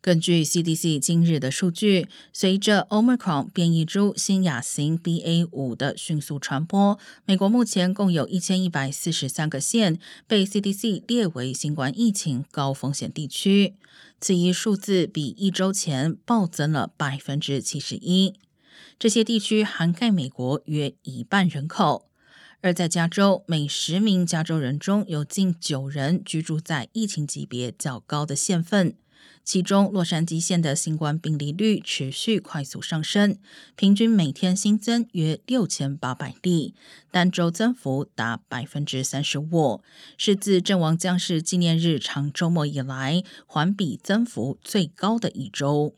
根据 CDC 今日的数据，随着 Omicron 变异株新亚型 BA 五的迅速传播，美国目前共有一千一百四十三个县被 CDC 列为新冠疫情高风险地区，此一数字比一周前暴增了百分之七十一。这些地区涵盖美国约一半人口，而在加州，每十名加州人中有近九人居住在疫情级别较高的县份。其中，洛杉矶县的新冠病例率持续快速上升，平均每天新增约六千八百例，单周增幅达百分之三十五，是自阵亡将士纪念日长周末以来环比增幅最高的一周。